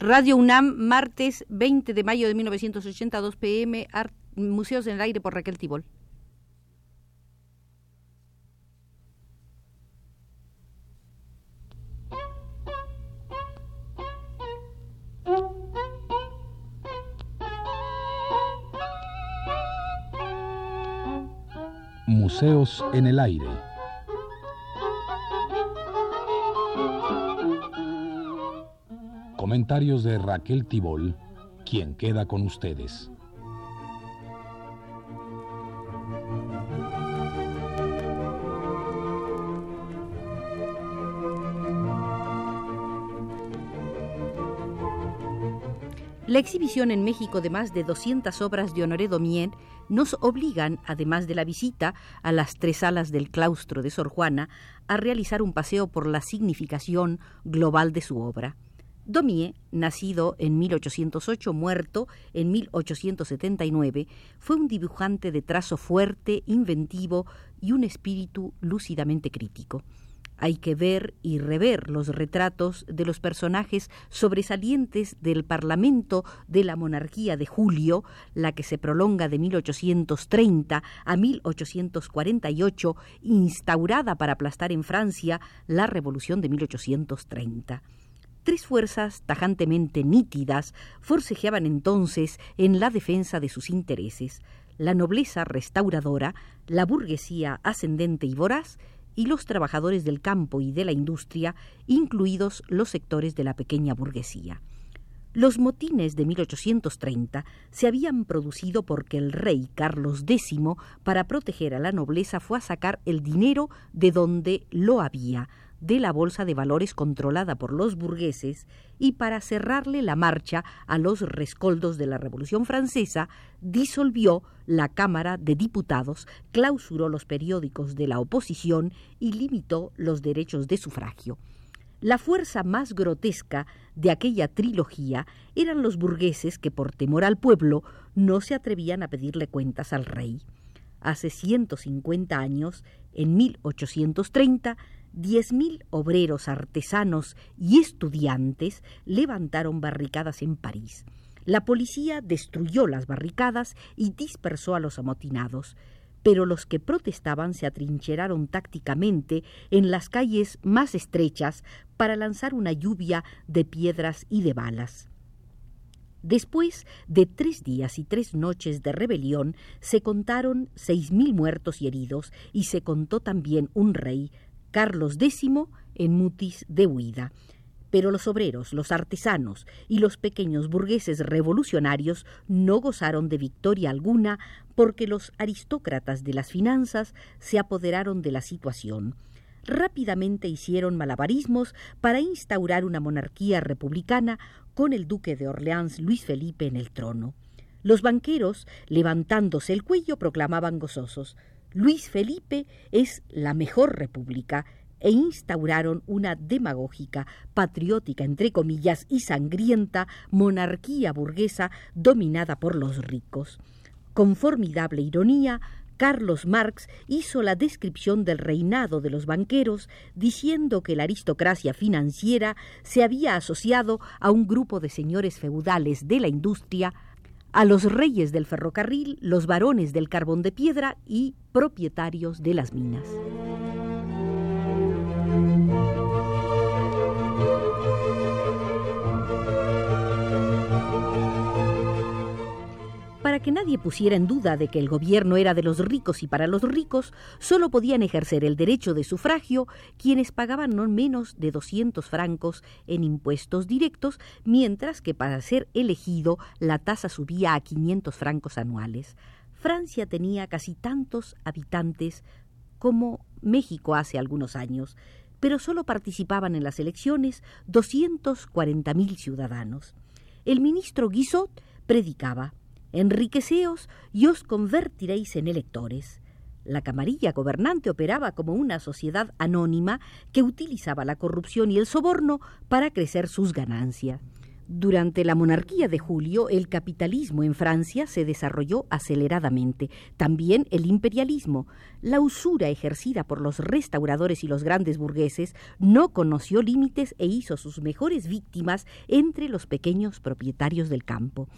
Radio UNAM, martes 20 de mayo de 1982 pm, Museos en el Aire por Raquel Tibol. Museos en el Aire. Comentarios de Raquel Tibol, quien queda con ustedes. La exhibición en México de más de 200 obras de Honoré Domien nos obligan, además de la visita a las tres salas del claustro de Sor Juana, a realizar un paseo por la significación global de su obra. Daumier, nacido en 1808, muerto en 1879, fue un dibujante de trazo fuerte, inventivo y un espíritu lúcidamente crítico. Hay que ver y rever los retratos de los personajes sobresalientes del Parlamento de la monarquía de Julio, la que se prolonga de 1830 a 1848, instaurada para aplastar en Francia la Revolución de 1830. Tres fuerzas tajantemente nítidas forcejeaban entonces en la defensa de sus intereses, la nobleza restauradora, la burguesía ascendente y voraz, y los trabajadores del campo y de la industria, incluidos los sectores de la pequeña burguesía. Los motines de 1830 se habían producido porque el rey Carlos X, para proteger a la nobleza, fue a sacar el dinero de donde lo había, de la bolsa de valores controlada por los burgueses y para cerrarle la marcha a los rescoldos de la Revolución Francesa, disolvió la Cámara de Diputados, clausuró los periódicos de la oposición y limitó los derechos de sufragio. La fuerza más grotesca de aquella trilogía eran los burgueses que por temor al pueblo no se atrevían a pedirle cuentas al rey. Hace 150 años, en 1830, Diez mil obreros, artesanos y estudiantes levantaron barricadas en París. La policía destruyó las barricadas y dispersó a los amotinados, pero los que protestaban se atrincheraron tácticamente en las calles más estrechas para lanzar una lluvia de piedras y de balas. Después de tres días y tres noches de rebelión, se contaron seis mil muertos y heridos, y se contó también un rey, Carlos X en mutis de huida. Pero los obreros, los artesanos y los pequeños burgueses revolucionarios no gozaron de victoria alguna porque los aristócratas de las finanzas se apoderaron de la situación. Rápidamente hicieron malabarismos para instaurar una monarquía republicana con el duque de Orleans Luis Felipe en el trono. Los banqueros, levantándose el cuello, proclamaban gozosos Luis Felipe es la mejor república e instauraron una demagógica, patriótica, entre comillas, y sangrienta monarquía burguesa dominada por los ricos. Con formidable ironía, Carlos Marx hizo la descripción del reinado de los banqueros, diciendo que la aristocracia financiera se había asociado a un grupo de señores feudales de la industria a los reyes del ferrocarril, los varones del carbón de piedra y propietarios de las minas. Pusiera en duda de que el gobierno era de los ricos y para los ricos, solo podían ejercer el derecho de sufragio quienes pagaban no menos de 200 francos en impuestos directos, mientras que para ser elegido la tasa subía a 500 francos anuales. Francia tenía casi tantos habitantes como México hace algunos años, pero solo participaban en las elecciones 240.000 ciudadanos. El ministro Guizot predicaba Enriqueceos y os convertiréis en electores. La camarilla gobernante operaba como una sociedad anónima que utilizaba la corrupción y el soborno para crecer sus ganancias. Durante la monarquía de Julio, el capitalismo en Francia se desarrolló aceleradamente, también el imperialismo. La usura ejercida por los restauradores y los grandes burgueses no conoció límites e hizo sus mejores víctimas entre los pequeños propietarios del campo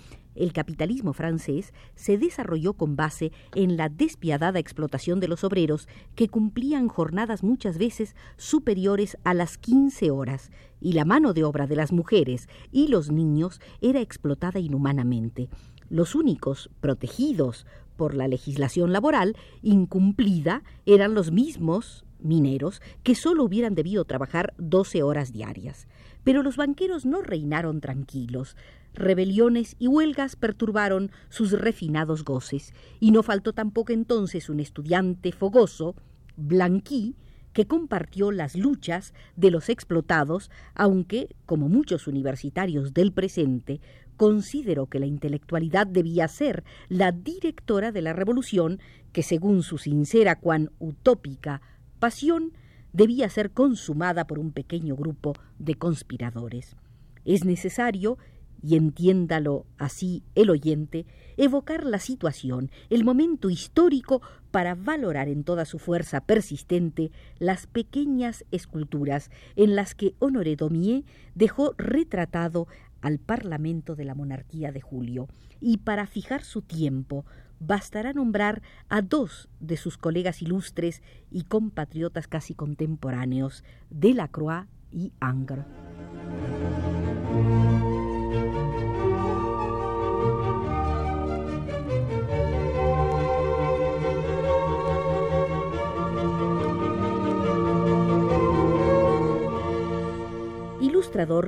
el capitalismo francés se desarrolló con base en la despiadada explotación de los obreros que cumplían jornadas muchas veces superiores a las 15 horas, y la mano de obra de las mujeres y los niños era explotada inhumanamente. Los únicos protegidos por la legislación laboral incumplida eran los mismos mineros que solo hubieran debido trabajar 12 horas diarias. Pero los banqueros no reinaron tranquilos. Rebeliones y huelgas perturbaron sus refinados goces, y no faltó tampoco entonces un estudiante fogoso, Blanqui, que compartió las luchas de los explotados, aunque, como muchos universitarios del presente, consideró que la intelectualidad debía ser la directora de la revolución que, según su sincera cuan utópica pasión, debía ser consumada por un pequeño grupo de conspiradores. Es necesario y entiéndalo así el oyente, evocar la situación, el momento histórico para valorar en toda su fuerza persistente las pequeñas esculturas en las que Honoré Daumier dejó retratado al Parlamento de la monarquía de Julio, y para fijar su tiempo bastará nombrar a dos de sus colegas ilustres y compatriotas casi contemporáneos, Delacroix y Angre.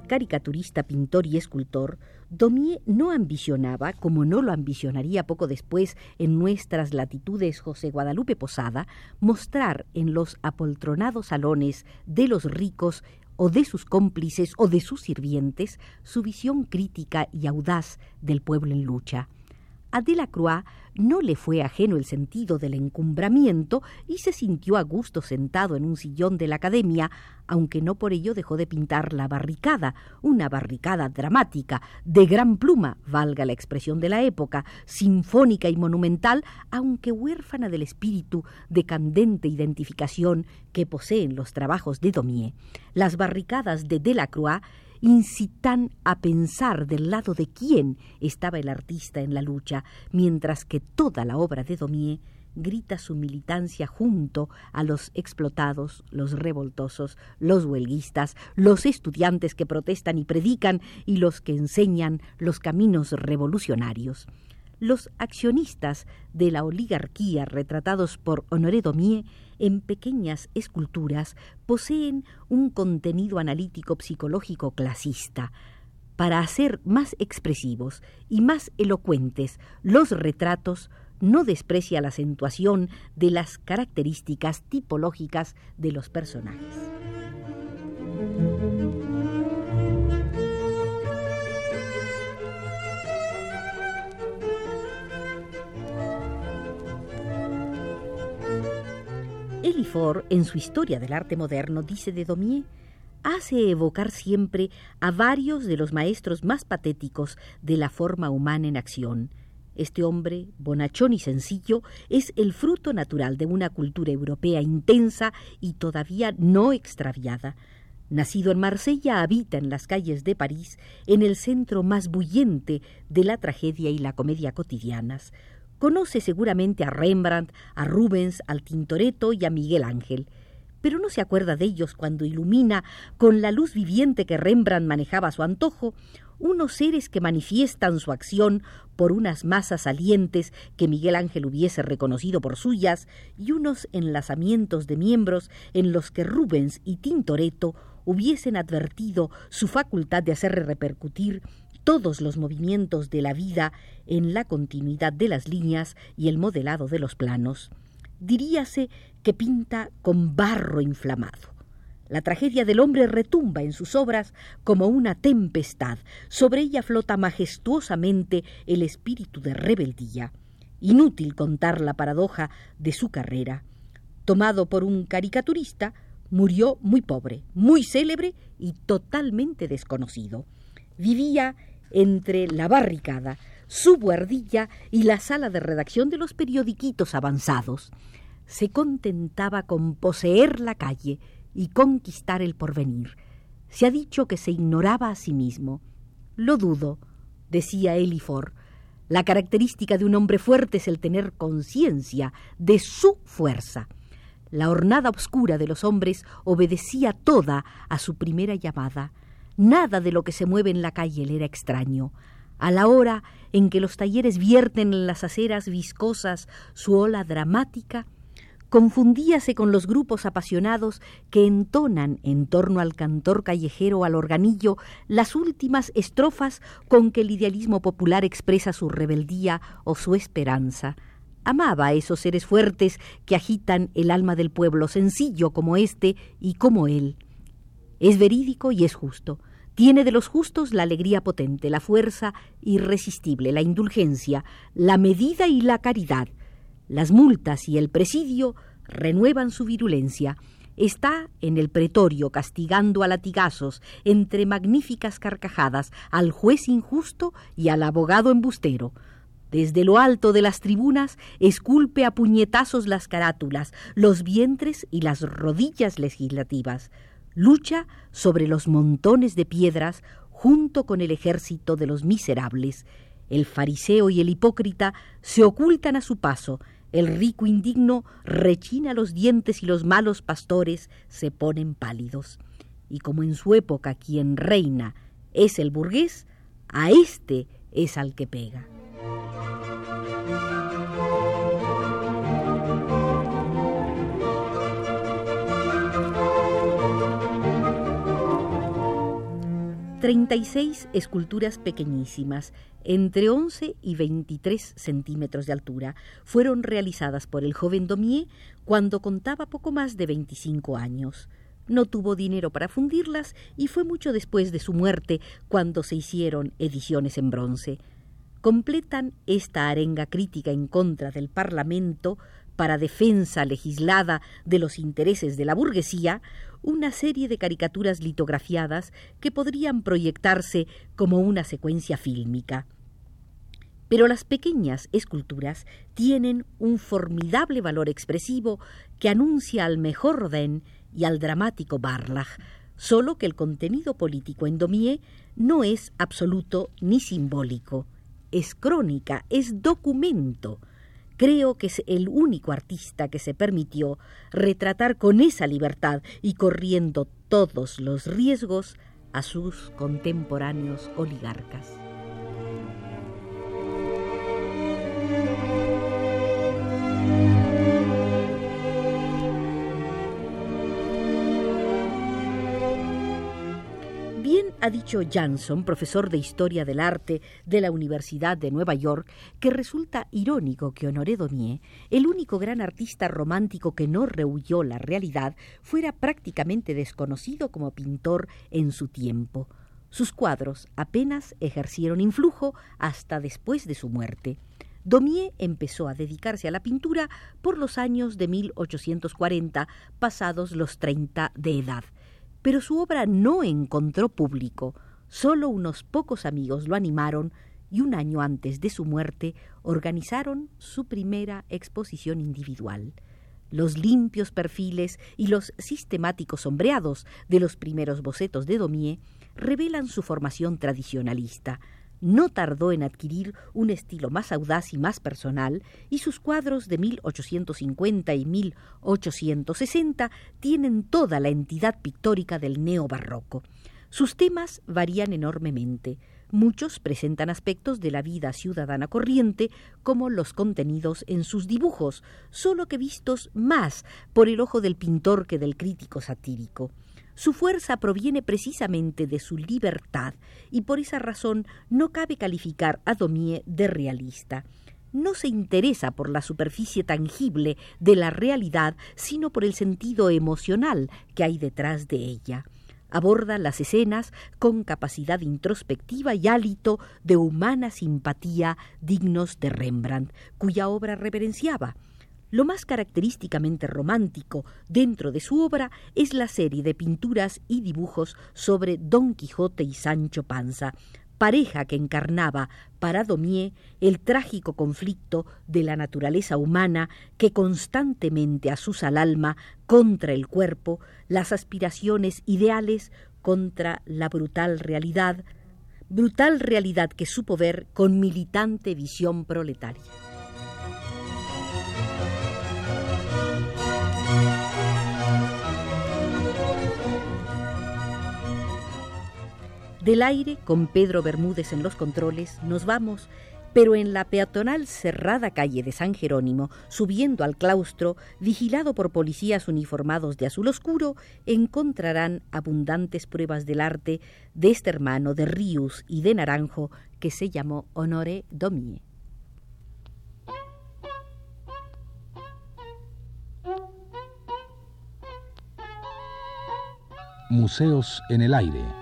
Caricaturista, pintor y escultor, Daumier no ambicionaba, como no lo ambicionaría poco después en nuestras latitudes José Guadalupe Posada, mostrar en los apoltronados salones de los ricos o de sus cómplices o de sus sirvientes su visión crítica y audaz del pueblo en lucha. A Delacroix no le fue ajeno el sentido del encumbramiento y se sintió a gusto sentado en un sillón de la academia, aunque no por ello dejó de pintar la barricada, una barricada dramática, de gran pluma, valga la expresión de la época, sinfónica y monumental, aunque huérfana del espíritu de candente identificación que poseen los trabajos de Daumier. Las barricadas de Delacroix incitan a pensar del lado de quién estaba el artista en la lucha, mientras que toda la obra de Daumier grita su militancia junto a los explotados, los revoltosos, los huelguistas, los estudiantes que protestan y predican y los que enseñan los caminos revolucionarios. Los accionistas de la oligarquía retratados por Honoré Daumier en pequeñas esculturas poseen un contenido analítico psicológico clasista. Para hacer más expresivos y más elocuentes los retratos, no desprecia la acentuación de las características tipológicas de los personajes. En su Historia del Arte Moderno, dice de Daumier, hace evocar siempre a varios de los maestros más patéticos de la forma humana en acción. Este hombre, bonachón y sencillo, es el fruto natural de una cultura europea intensa y todavía no extraviada. Nacido en Marsella, habita en las calles de París, en el centro más bullente de la tragedia y la comedia cotidianas. Conoce seguramente a Rembrandt, a Rubens, al Tintoretto y a Miguel Ángel, pero no se acuerda de ellos cuando ilumina con la luz viviente que Rembrandt manejaba a su antojo unos seres que manifiestan su acción por unas masas salientes que Miguel Ángel hubiese reconocido por suyas y unos enlazamientos de miembros en los que Rubens y Tintoretto hubiesen advertido su facultad de hacer repercutir todos los movimientos de la vida en la continuidad de las líneas y el modelado de los planos. Diríase que pinta con barro inflamado. La tragedia del hombre retumba en sus obras como una tempestad. Sobre ella flota majestuosamente el espíritu de rebeldía. Inútil contar la paradoja de su carrera. Tomado por un caricaturista, murió muy pobre, muy célebre y totalmente desconocido. Vivía entre la barricada, su buhardilla y la sala de redacción de los periodiquitos avanzados. Se contentaba con poseer la calle y conquistar el porvenir. Se ha dicho que se ignoraba a sí mismo. Lo dudo, decía Elifor. La característica de un hombre fuerte es el tener conciencia de su fuerza. La hornada oscura de los hombres obedecía toda a su primera llamada. Nada de lo que se mueve en la calle le era extraño. A la hora en que los talleres vierten en las aceras viscosas su ola dramática, confundíase con los grupos apasionados que entonan en torno al cantor callejero al organillo las últimas estrofas con que el idealismo popular expresa su rebeldía o su esperanza. Amaba a esos seres fuertes que agitan el alma del pueblo, sencillo como éste y como él. Es verídico y es justo. Tiene de los justos la alegría potente, la fuerza irresistible, la indulgencia, la medida y la caridad, las multas y el presidio renuevan su virulencia. Está en el pretorio castigando a latigazos, entre magníficas carcajadas, al juez injusto y al abogado embustero. Desde lo alto de las tribunas esculpe a puñetazos las carátulas, los vientres y las rodillas legislativas. Lucha sobre los montones de piedras junto con el ejército de los miserables. El fariseo y el hipócrita se ocultan a su paso, el rico indigno rechina los dientes y los malos pastores se ponen pálidos. Y como en su época quien reina es el burgués, a éste es al que pega. 36 esculturas pequeñísimas, entre 11 y 23 centímetros de altura, fueron realizadas por el joven Domier cuando contaba poco más de 25 años. No tuvo dinero para fundirlas y fue mucho después de su muerte cuando se hicieron ediciones en bronce. Completan esta arenga crítica en contra del Parlamento para defensa legislada de los intereses de la burguesía una serie de caricaturas litografiadas que podrían proyectarse como una secuencia fílmica. Pero las pequeñas esculturas tienen un formidable valor expresivo que anuncia al mejor Rodin y al dramático Barlach, solo que el contenido político en Domier no es absoluto ni simbólico, es crónica, es documento, Creo que es el único artista que se permitió retratar con esa libertad y corriendo todos los riesgos a sus contemporáneos oligarcas. Ha dicho Jansson, profesor de Historia del Arte de la Universidad de Nueva York, que resulta irónico que Honoré Daumier, el único gran artista romántico que no rehuyó la realidad, fuera prácticamente desconocido como pintor en su tiempo. Sus cuadros apenas ejercieron influjo hasta después de su muerte. Daumier empezó a dedicarse a la pintura por los años de 1840, pasados los 30 de edad pero su obra no encontró público. Solo unos pocos amigos lo animaron y un año antes de su muerte organizaron su primera exposición individual. Los limpios perfiles y los sistemáticos sombreados de los primeros bocetos de Daumier revelan su formación tradicionalista, no tardó en adquirir un estilo más audaz y más personal, y sus cuadros de 1850 y 1860 tienen toda la entidad pictórica del neobarroco. Sus temas varían enormemente. Muchos presentan aspectos de la vida ciudadana corriente, como los contenidos en sus dibujos, solo que vistos más por el ojo del pintor que del crítico satírico. Su fuerza proviene precisamente de su libertad y por esa razón no cabe calificar a Daumier de realista. No se interesa por la superficie tangible de la realidad, sino por el sentido emocional que hay detrás de ella. Aborda las escenas con capacidad introspectiva y hálito de humana simpatía dignos de Rembrandt, cuya obra reverenciaba Lo más característicamente romántico dentro de su obra es la serie de pinturas y dibujos sobre Don Quijote y Sancho Panza, pareja que encarnaba para Domier el trágico conflicto de la naturaleza humana que constantemente asusa al alma contra el cuerpo, las aspiraciones ideales contra la brutal realidad, brutal realidad que supo ver con militante visión proletaria. Del aire, con Pedro Bermúdez en los controles, nos vamos, pero en la peatonal cerrada calle de San Jerónimo, subiendo al claustro, vigilado por policías uniformados de azul oscuro, encontrarán abundantes pruebas del arte de este hermano de Rius y de Naranjo que se llamó Honoré Domie. Museos en el aire.